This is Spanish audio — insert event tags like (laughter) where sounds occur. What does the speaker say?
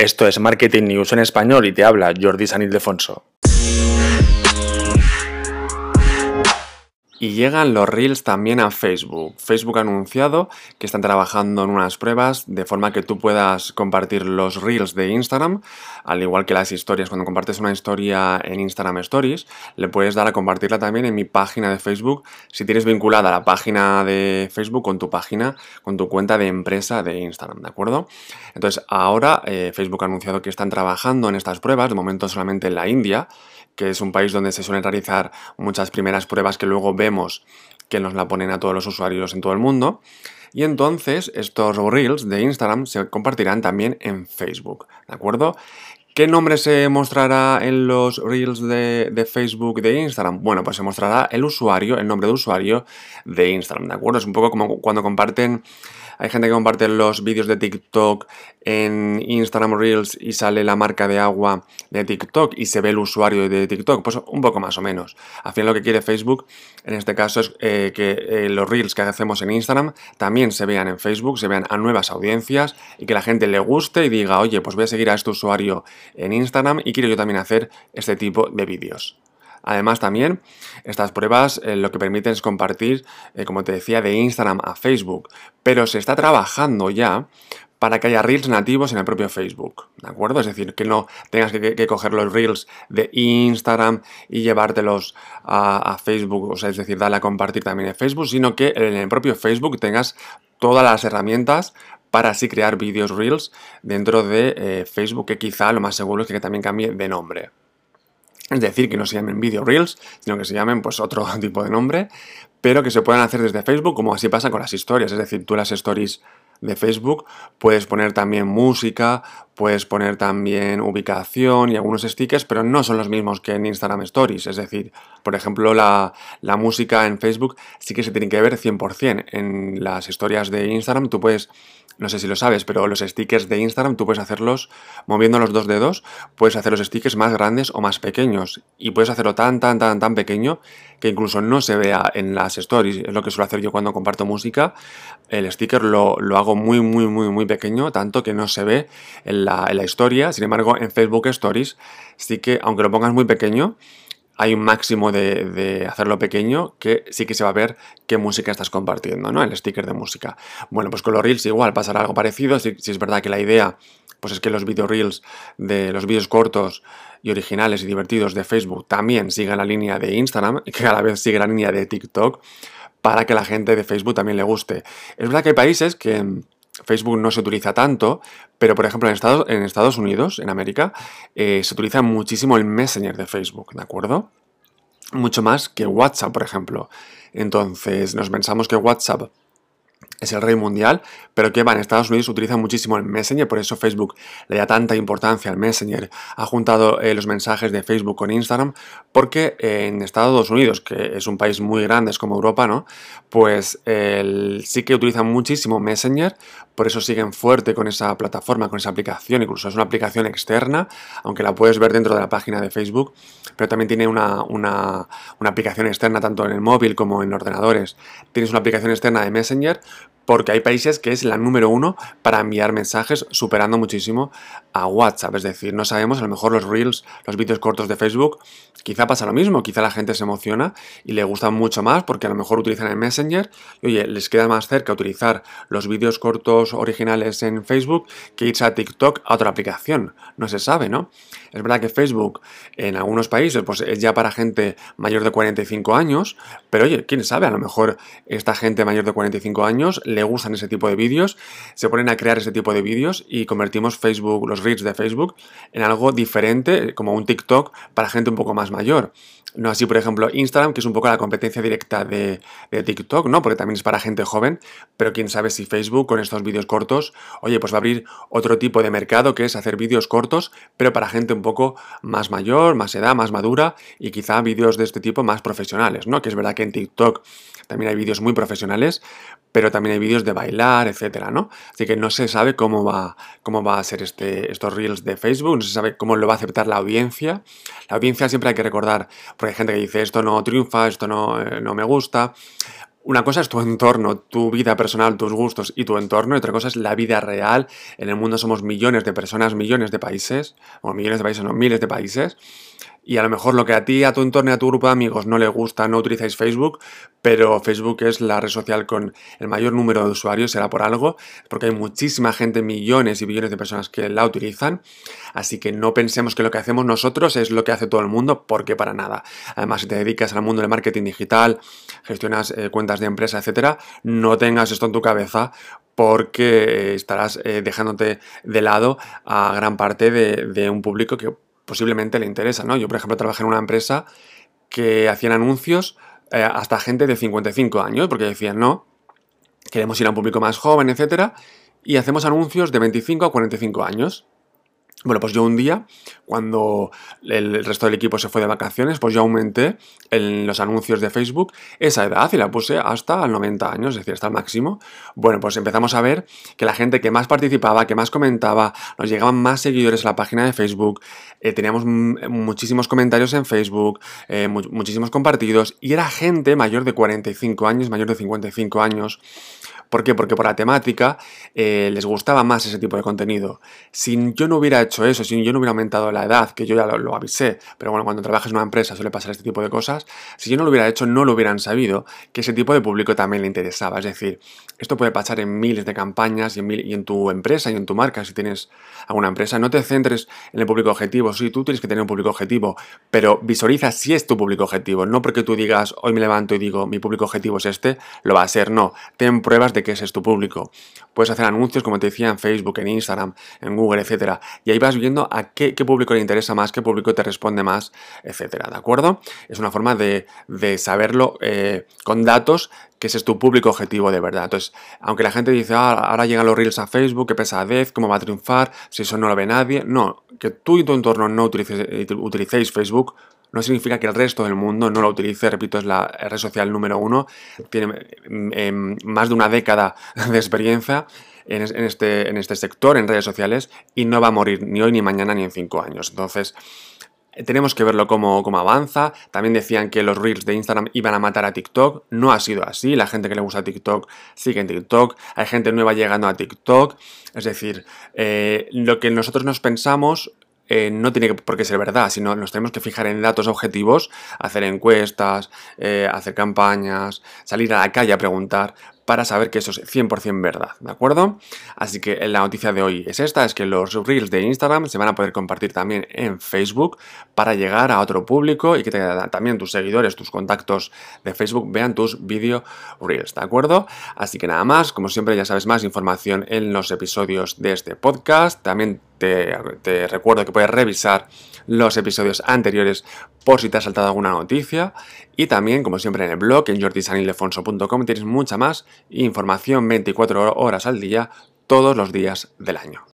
Esto es Marketing News en español y te habla Jordi San Ildefonso. Y llegan los Reels también a Facebook. Facebook ha anunciado que están trabajando en unas pruebas de forma que tú puedas compartir los Reels de Instagram, al igual que las historias. Cuando compartes una historia en Instagram Stories, le puedes dar a compartirla también en mi página de Facebook si tienes vinculada la página de Facebook con tu página, con tu cuenta de empresa de Instagram, ¿de acuerdo? Entonces, ahora eh, Facebook ha anunciado que están trabajando en estas pruebas, de momento solamente en la India, que es un país donde se suelen realizar muchas primeras pruebas que luego vemos que nos la ponen a todos los usuarios en todo el mundo. Y entonces estos Reels de Instagram se compartirán también en Facebook, ¿de acuerdo? ¿Qué nombre se mostrará en los Reels de, de, Facebook de Instagram? Bueno, pues se mostrará el usuario, el nombre de usuario de Instagram, ¿de acuerdo? Es un poco como cuando comparten hay gente que comparte los vídeos de TikTok en Instagram Reels y sale la marca de agua de TikTok y se ve el usuario de TikTok. Pues un poco más o menos. Al fin lo que quiere Facebook en este caso es eh, que eh, los Reels que hacemos en Instagram también se vean en Facebook, se vean a nuevas audiencias y que la gente le guste y diga, oye, pues voy a seguir a este usuario en Instagram y quiero yo también hacer este tipo de vídeos. Además también estas pruebas eh, lo que permiten es compartir, eh, como te decía, de Instagram a Facebook, pero se está trabajando ya para que haya reels nativos en el propio Facebook, ¿de acuerdo? Es decir, que no tengas que, coger los reels de Instagram y llevártelos a, Facebook, o sea, es decir, darle a compartir también en Facebook, sino que en el propio Facebook tengas todas las herramientas para así crear vídeos reels dentro de eh, Facebook, que quizá lo más seguro es que también cambie de nombre. Es decir, que no se llamen Video Reels, sino que se llamen pues otro (laughs) tipo de nombre, pero que se puedan hacer desde Facebook, como así pasa con las historias. Es decir, tú las stories de Facebook puedes poner también música, puedes poner también ubicación y algunos stickers, pero no son los mismos que en Instagram Stories. Es decir, por ejemplo, la, la música en Facebook sí que se tiene que ver 100%. En las historias de Instagram tú puedes no sé si lo sabes, pero los stickers de Instagram tú puedes hacerlos moviendo los dos dedos, puedes hacer los stickers más grandes o más pequeños. Y puedes hacerlo tan, tan, tan, tan pequeño que incluso no se vea en las stories. Es lo que suelo hacer yo cuando comparto música. El sticker lo, hago muy, muy, muy, muy pequeño, tanto que no se ve en la, historia. Sin embargo, en Facebook Stories sí que, aunque lo pongas muy pequeño, hay un máximo de, hacerlo pequeño que sí que se va a ver qué música estás compartiendo, ¿no? El sticker de música. Bueno, pues con los Reels igual pasará algo parecido. Si, es verdad que la idea pues es que los video Reels de los vídeos cortos y originales y divertidos de Facebook también sigan la línea de Instagram que a la vez siga la línea de TikTok para que la gente de Facebook también le guste. Es verdad que hay países que Facebook no se utiliza tanto, pero por ejemplo en Estados, en Estados Unidos, en América, eh, se utiliza muchísimo el Messenger de Facebook, ¿de acuerdo? Mucho más que WhatsApp, por ejemplo. Entonces, nos pensamos que WhatsApp es el rey mundial, pero que va, en Estados Unidos utiliza muchísimo el Messenger, por eso Facebook le da tanta importancia al Messenger. Ha juntado eh, los mensajes de Facebook con Instagram, porque en Estados Unidos, que es un país muy grande, es como Europa, ¿no? Pues sí que utilizan muchísimo Messenger, por eso siguen fuerte con esa plataforma, con esa aplicación, incluso es una aplicación externa, aunque la puedes ver dentro de la página de Facebook, pero también tiene una, una aplicación externa tanto en el móvil como en ordenadores. Tienes una aplicación externa de Messenger, porque hay países que es la número uno para enviar mensajes, superando muchísimo a WhatsApp. Es decir, no sabemos, a lo mejor los reels, los vídeos cortos de Facebook, quizá pasa lo mismo, quizá la gente se emociona y le gustan mucho más porque a lo mejor utilizan el Messenger y oye, les queda más cerca utilizar los vídeos cortos originales en Facebook que irse a TikTok a otra aplicación. No se sabe, ¿no? Es verdad que Facebook en algunos países pues, es ya para gente mayor de 45 años, pero oye, quién sabe, a lo mejor esta gente mayor de 45 años le gustan ese tipo de vídeos, se ponen a crear ese tipo de vídeos y convertimos Facebook, los reels de Facebook, en algo diferente, como un TikTok para gente un poco más mayor. No así, por ejemplo, Instagram, que es un poco la competencia directa de, TikTok, ¿no? Porque también es para gente joven, pero quién sabe si Facebook con estos vídeos cortos, oye, pues va a abrir otro tipo de mercado que es hacer vídeos cortos, pero para gente un poco más mayor, más edad, más madura y quizá vídeos de este tipo más profesionales, ¿no? Que es verdad que en TikTok también hay vídeos muy profesionales, pero también hay vídeos de bailar, etcétera, ¿no? Así que no se sabe cómo va, cómo va a ser este, estos reels de Facebook, no se sabe cómo lo va a aceptar la audiencia. La audiencia siempre hay que recordar, porque hay gente que dice esto no triunfa, esto no, eh, no me gusta. una cosa es tu entorno, tu vida personal, tus gustos y tu entorno, y otra cosa es la vida real. En el mundo somos millones de personas, millones de países, o millones de países, no, miles de países y a lo mejor lo que a ti, a tu entorno y a tu grupo de amigos no le gusta, no utilizáis Facebook, pero Facebook es la red social con el mayor número de usuarios, será por algo, porque hay muchísima gente, millones y billones de personas que la utilizan, así que no pensemos que lo que hacemos nosotros es lo que hace todo el mundo, porque para nada. Además, si te dedicas al mundo del marketing digital, gestionas eh, cuentas de empresa, etcétera, no tengas esto en tu cabeza porque estarás eh, dejándote de lado a gran parte de un público que posiblemente le interesa, ¿no? Yo, por ejemplo, trabajé en una empresa que hacían anuncios eh, hasta gente de 55 años, porque decían, no, queremos ir a un público más joven, etcétera, y hacemos anuncios de 25 a 45 años. Bueno, pues yo un día, cuando el resto del equipo se fue de vacaciones, pues yo aumenté en los anuncios de Facebook esa edad y la puse hasta los 90 años, es decir, hasta el máximo. Bueno, pues empezamos a ver que la gente que más participaba, que más comentaba, nos llegaban más seguidores a la página de Facebook, eh, teníamos muchísimos comentarios en Facebook, eh, muchísimos compartidos y era gente mayor de 45 años, mayor de 55 años. ¿Por qué? Porque por la temática eh, les gustaba más ese tipo de contenido. Si yo no hubiera hecho eso, si yo no hubiera aumentado la edad, que yo ya lo, avisé, pero bueno, cuando trabajas en una empresa suele pasar este tipo de cosas, si yo no lo hubiera hecho, no lo hubieran sabido que ese tipo de público también le interesaba. Es decir, esto puede pasar en miles de campañas y en, y en tu empresa y en tu marca, si tienes alguna empresa. No te centres en el público objetivo, sí, tú tienes que tener un público objetivo, pero visualiza si es tu público objetivo, no porque tú digas, hoy me levanto y digo, mi público objetivo es este, lo va a ser, no. Ten pruebas de que ese es tu público. Puedes hacer anuncios, como te decía, en Facebook, en Instagram, en Google, etcétera. Y ahí vas viendo a qué, público le interesa más, qué público te responde más, etcétera. ¿De acuerdo? Es una forma de, saberlo eh, con datos que ese es tu público objetivo de verdad. Entonces, aunque la gente dice, ah, ahora llegan los reels a Facebook, qué pesadez, cómo va a triunfar, si eso no lo ve nadie. No, que tú y tu entorno no utilicéis Facebook no significa que el resto del mundo no lo utilice. Repito, es la red social número uno. Tiene em, más de una década de experiencia en, este, en este sector, en redes sociales, y no va a morir ni hoy, ni mañana, ni en cinco años. Entonces, tenemos que verlo cómo, cómo, avanza. También decían que los reels de Instagram iban a matar a TikTok. No ha sido así. La gente que le gusta TikTok sigue en TikTok. Hay gente nueva llegando a TikTok. Es decir, eh, lo que nosotros nos pensamos eh, no tiene por qué ser verdad, sino nos tenemos que fijar en datos objetivos, hacer encuestas, eh, hacer campañas, salir a la calle a preguntar para saber que eso es 100% verdad, ¿de acuerdo? Así que la noticia de hoy es esta, es que los reels de Instagram se van a poder compartir también en Facebook para llegar a otro público y que también tus seguidores, tus contactos de Facebook vean tus video reels, ¿de acuerdo? Así que nada más, como siempre ya sabes más información en los episodios de este podcast, también te, recuerdo que puedes revisar los episodios anteriores por si te ha saltado alguna noticia. Y también, como siempre, en el blog, en jordisanildefonso.com, tienes mucha más información 24 horas al día, todos los días del año.